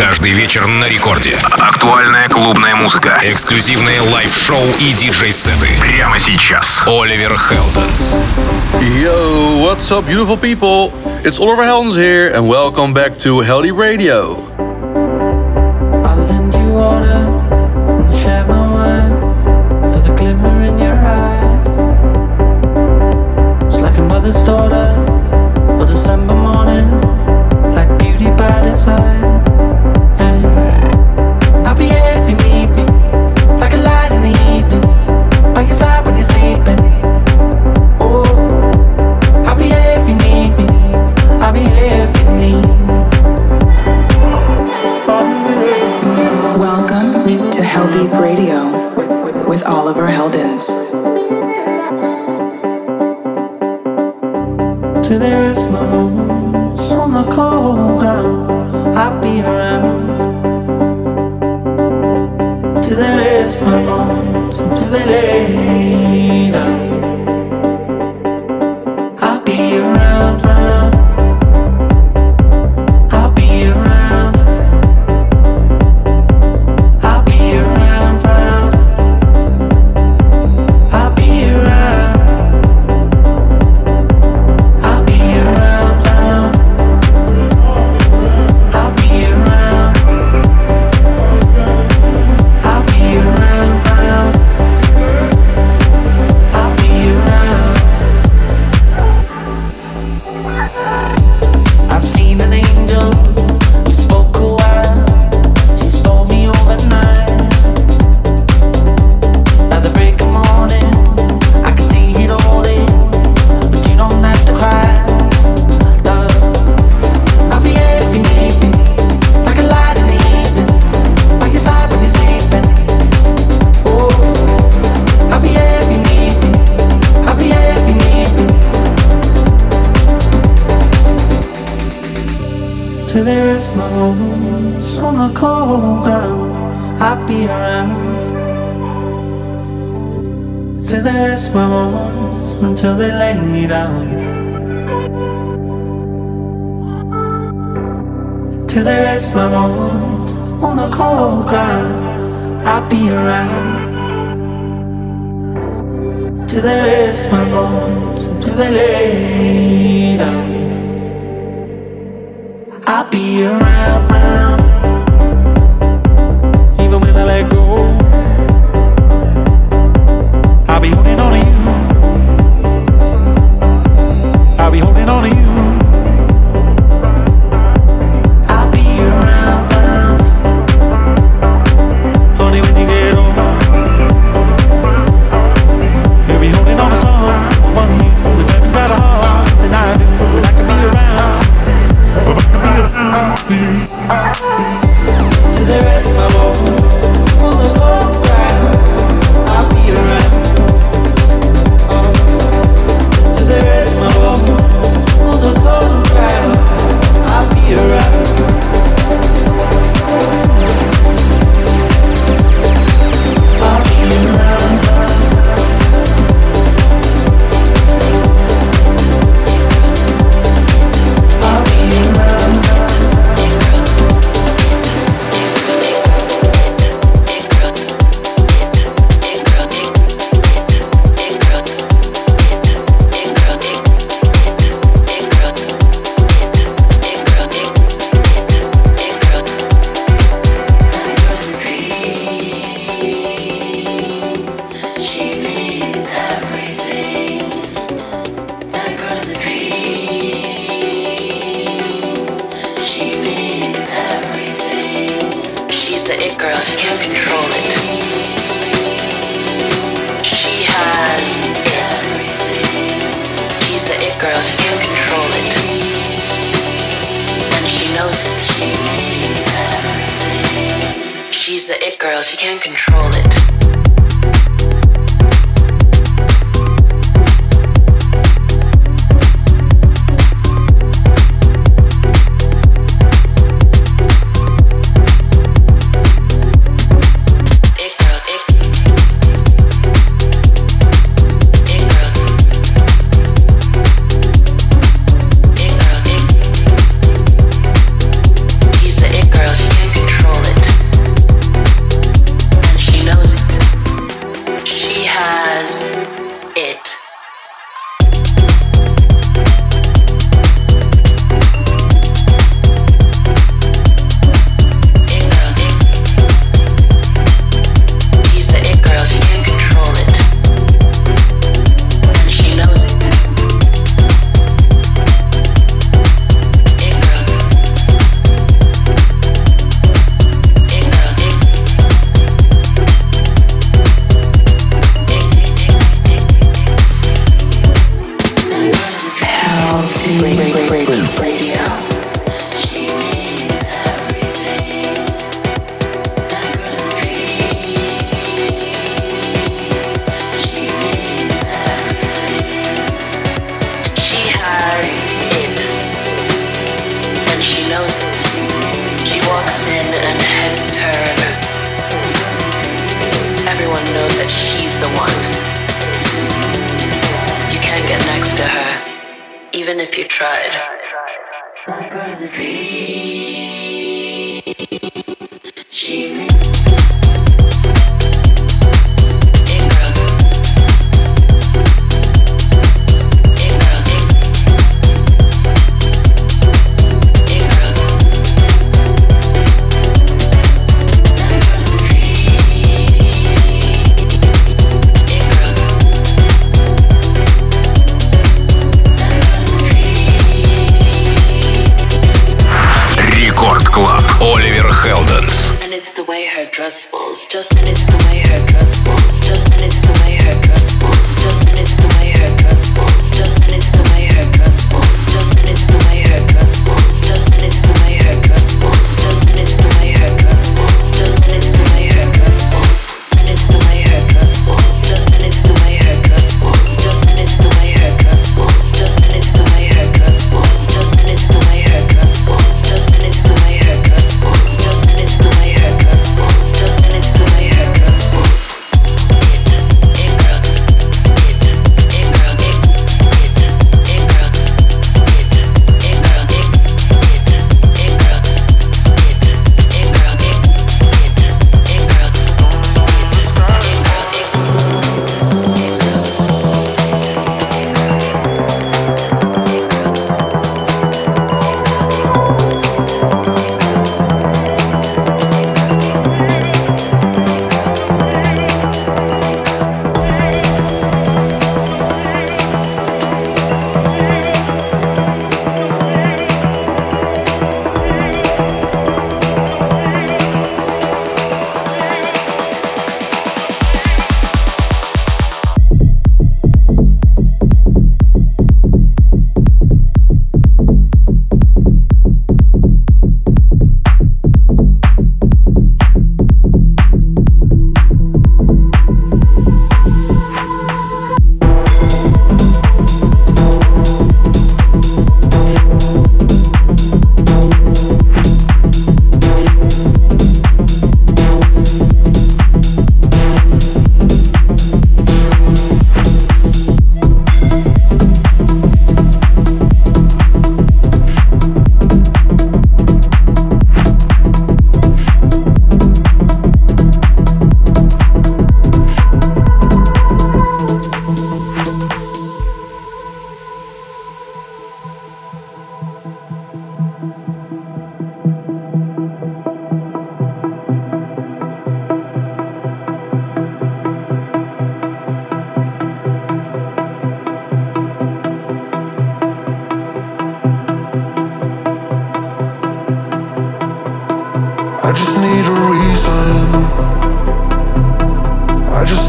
Каждый вечер на рекорде. Актуальная клубная музыка. Эксклюзивные лайв-шоу и диджей-сеты. Прямо сейчас. Оливер Хелденс. Yo, what's up, beautiful people? It's Oliver Helms here, and welcome back to Healthy Radio. rest my bones on the cold ground. I'll be around. Till they rest my bones, till they lay me down. I'll be around.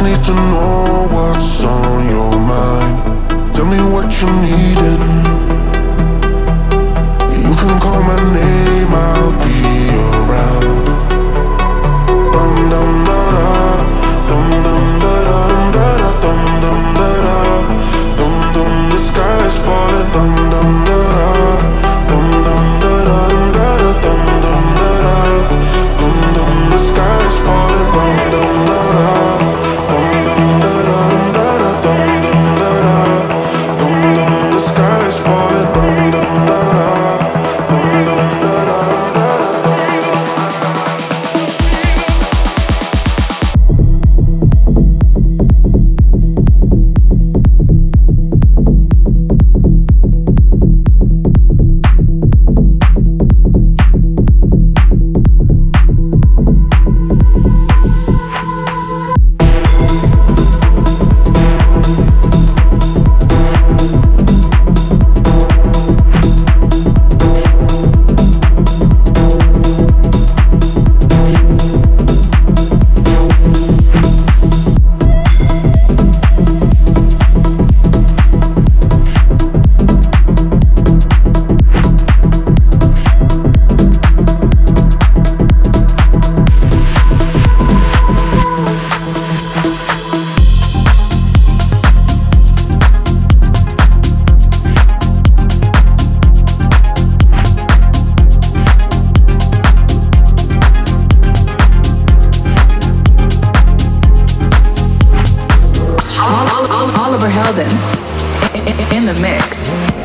need to know what's on your mind. Tell me what you need mix.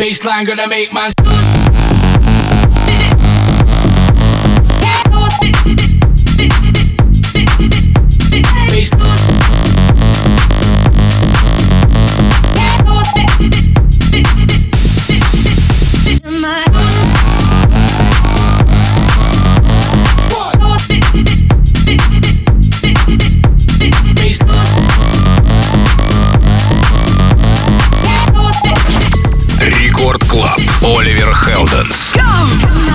Baseline gonna make my Dance. Go!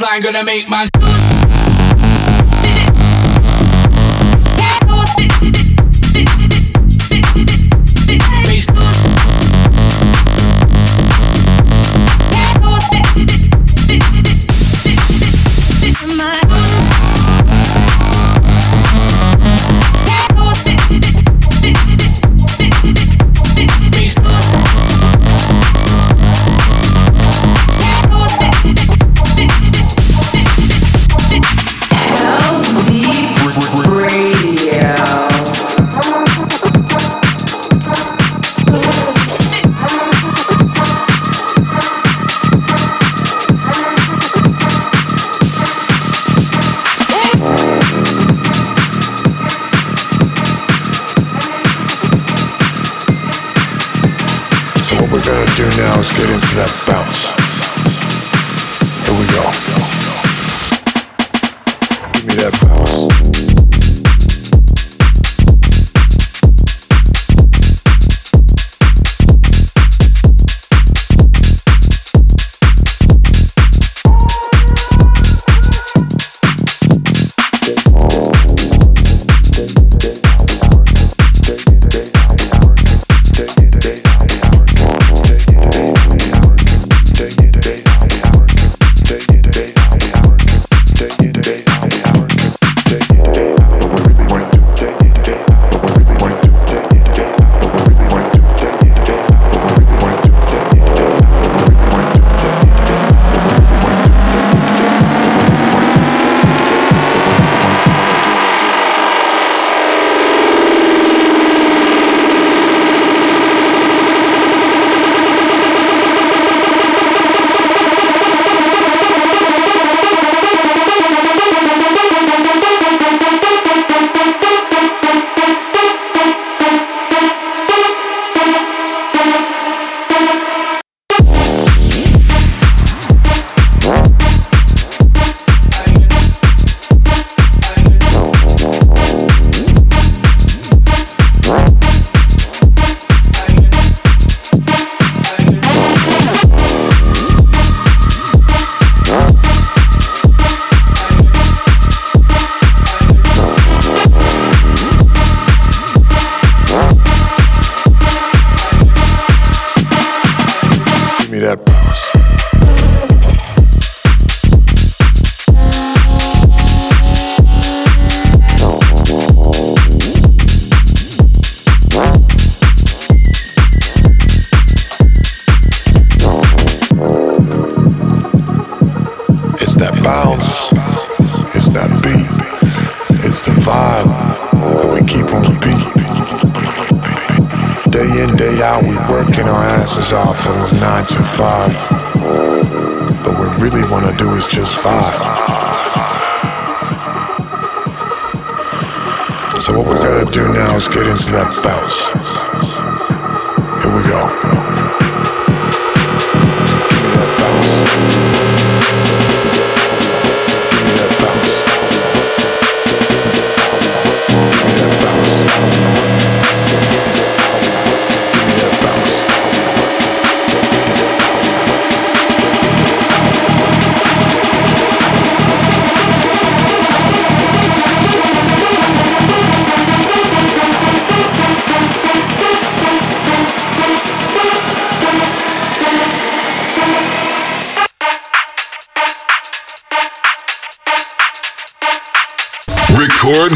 Baseline gonna make my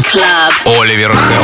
Club. Оливер Хелденс.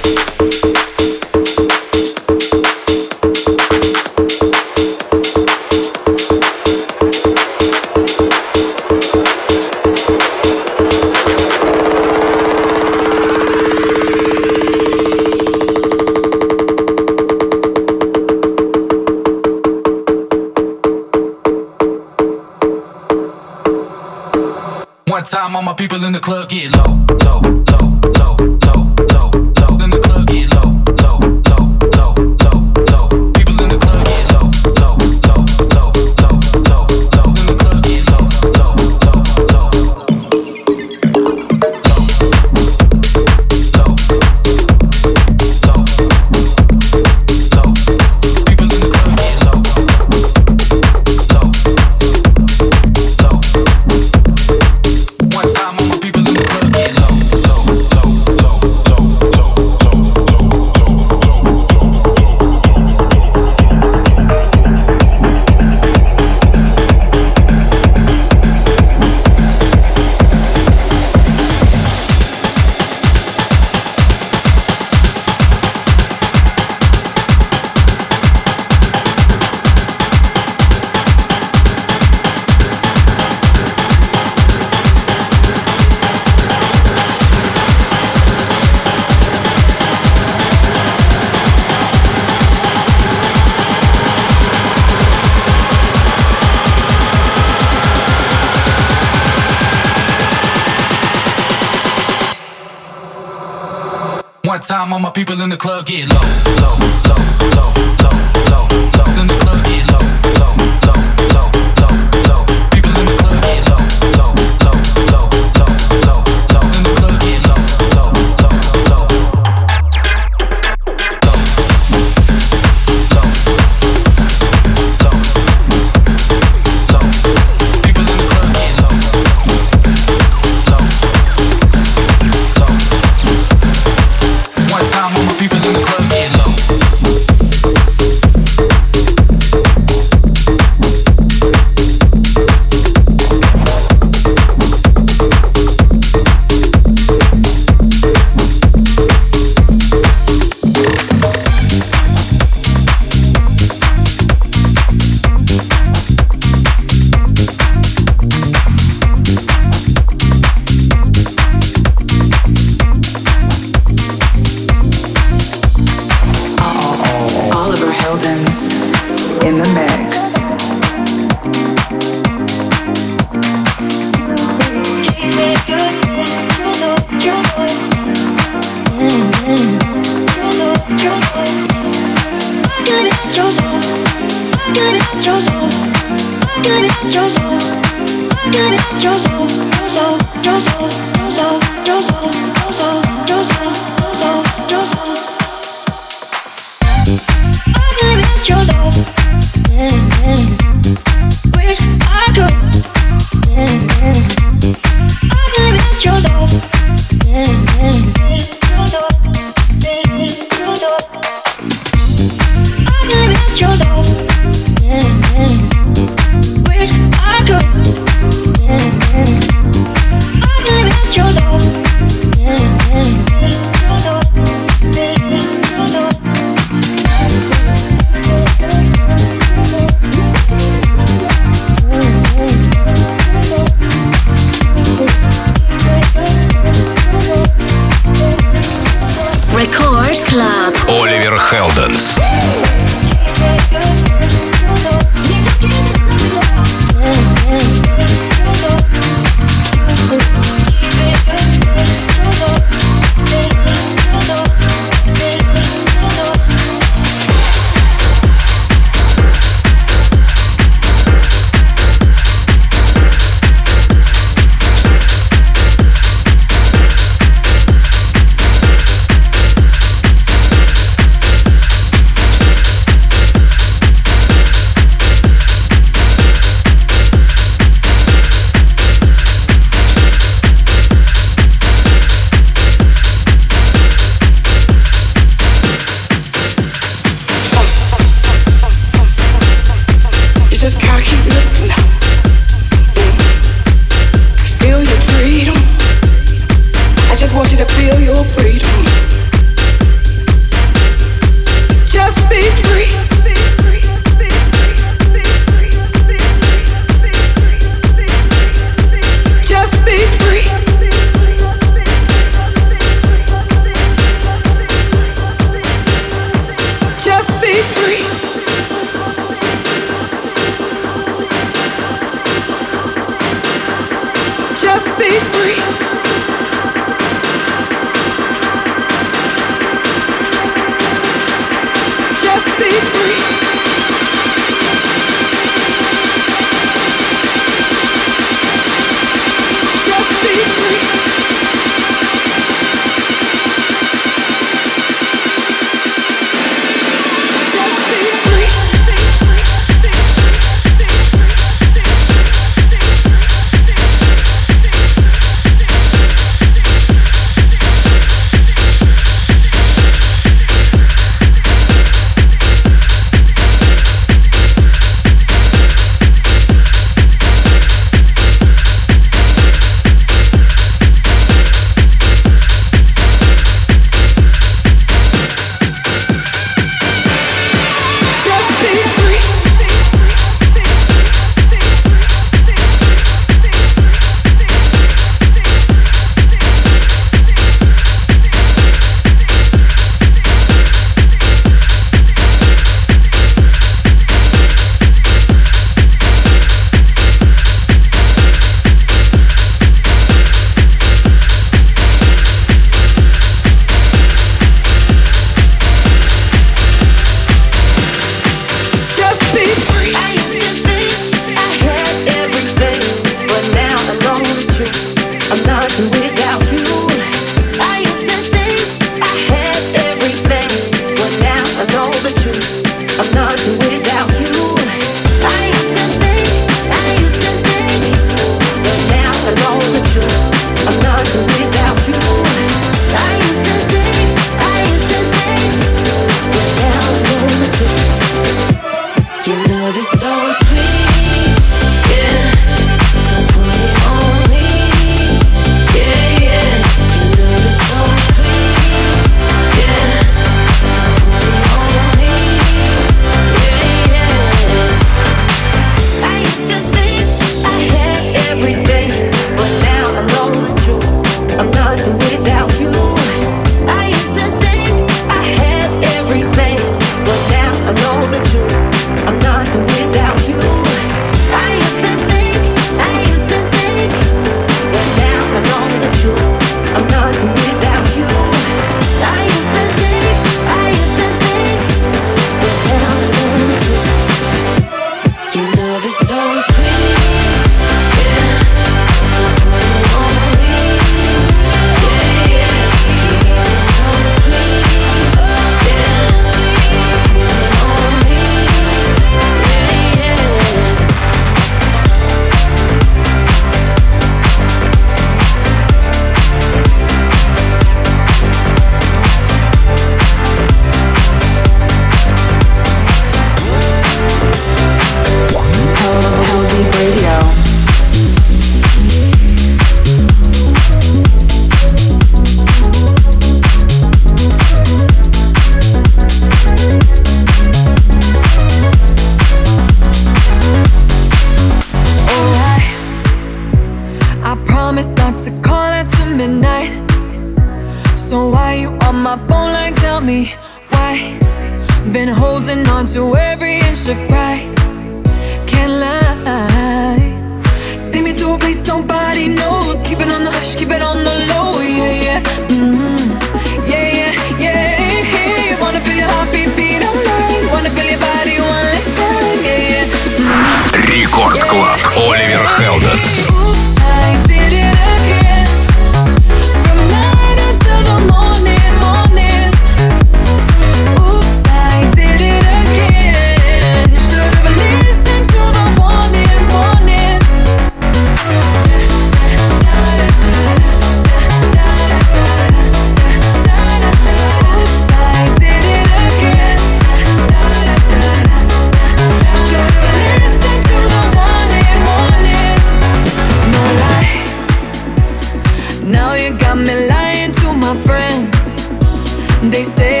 They say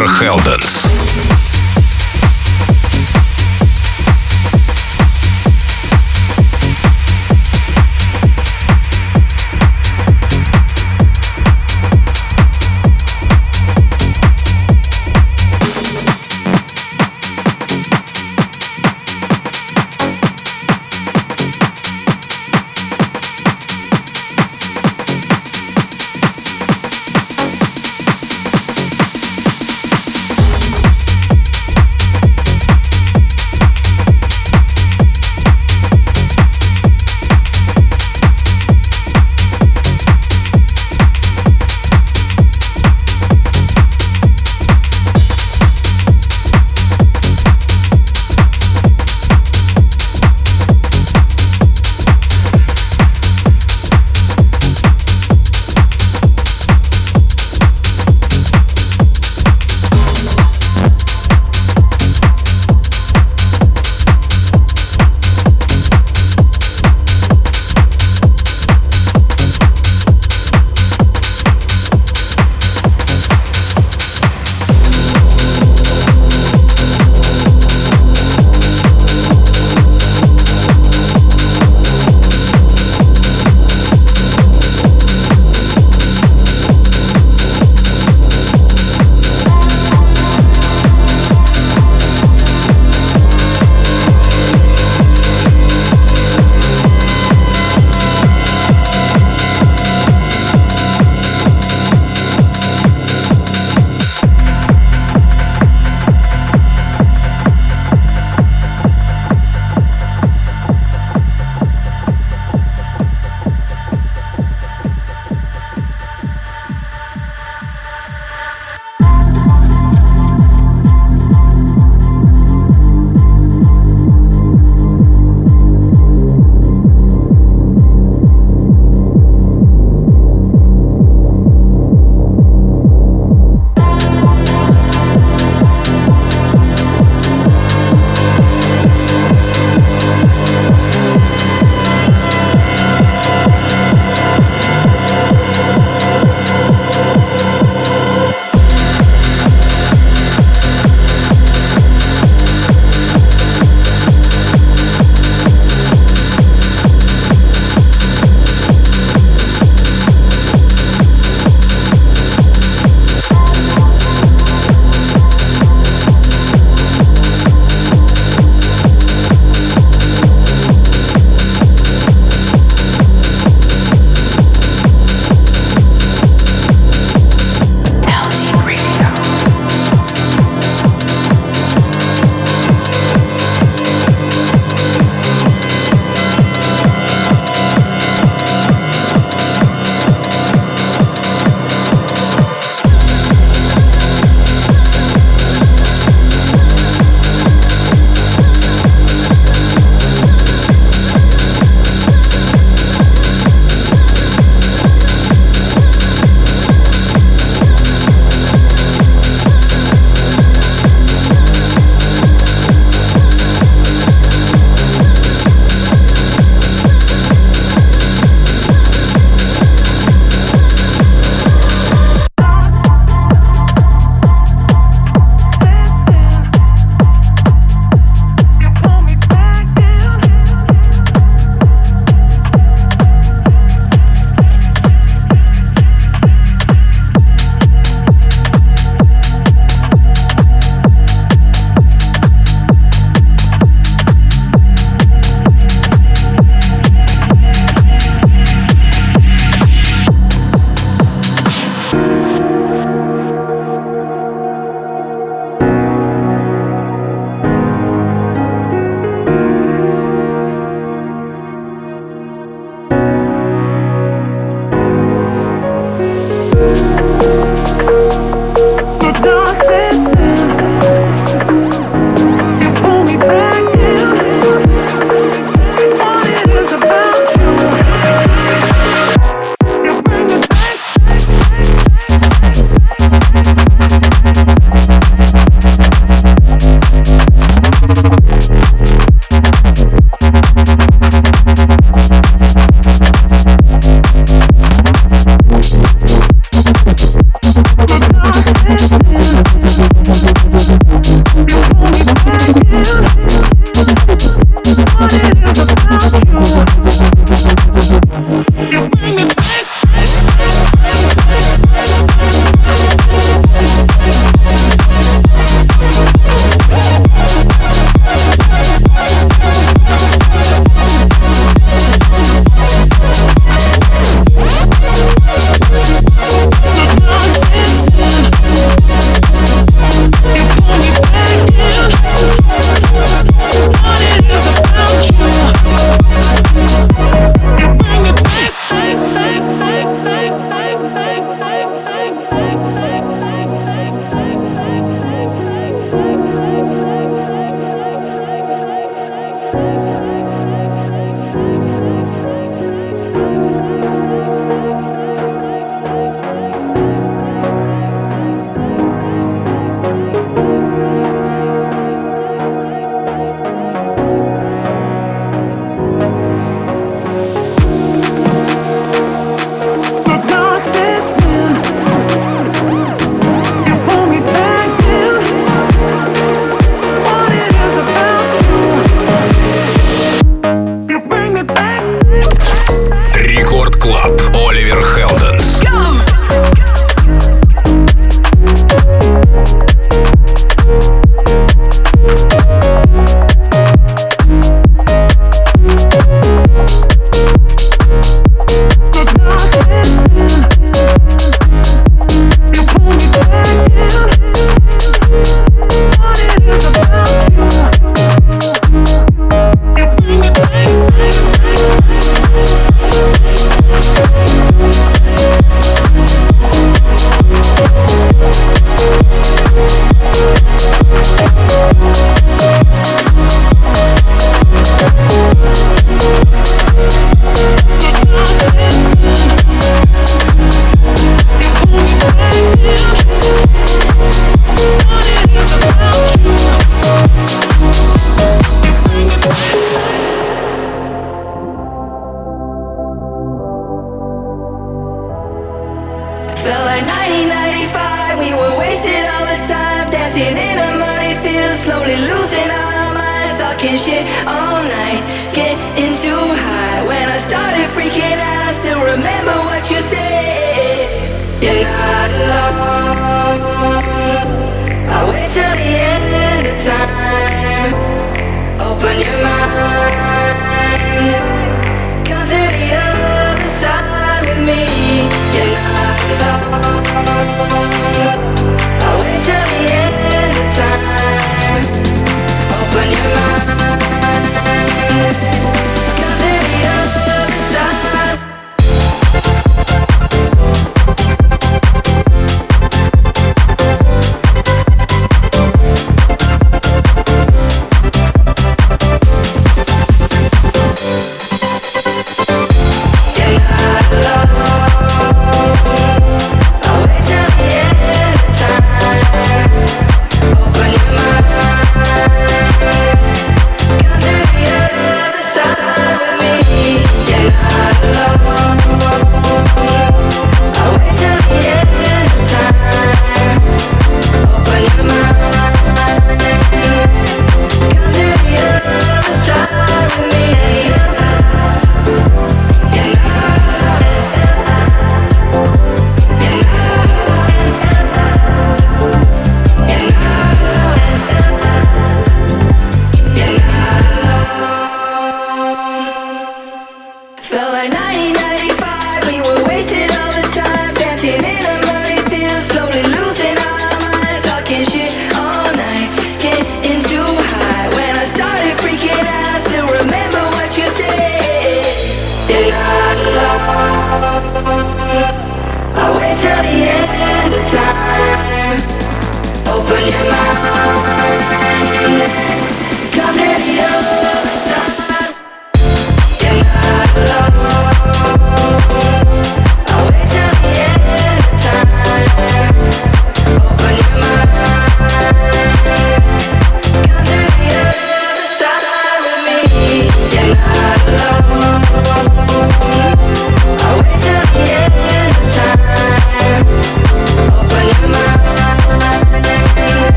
Оливер Хелденс.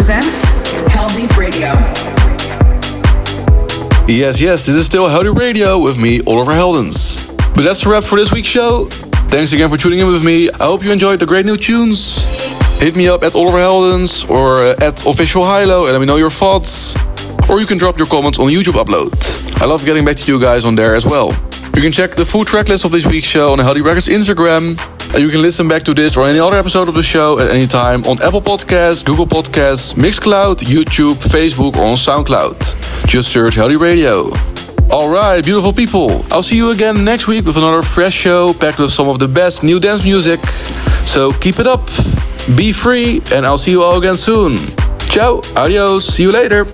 Presents Heldeep Radio. Yes, yes, this is still Heldeep Radio with me, Oliver Heldens. But that's a wrap for this week's show. Thanks again for tuning in with me. I hope you enjoyed the great new tunes. Hit me up at Oliver Heldens or uh, at Official Hilo and let me know your thoughts. Or you can drop your comments on the YouTube upload. I love getting back to you guys on there as well. You can check the full track list of this week's show on the Heldeep Records Instagram. You can listen back to this or any other episode of the show at any time on Apple Podcasts, Google Podcasts, Mixcloud, YouTube, Facebook, or on SoundCloud. Just search Heldeep Radio. Alright, beautiful people. I'll see you again next week with another fresh show packed with some of the best new dance music. So keep it up, be free, and I'll see you all again soon. Ciao, adios, see you later.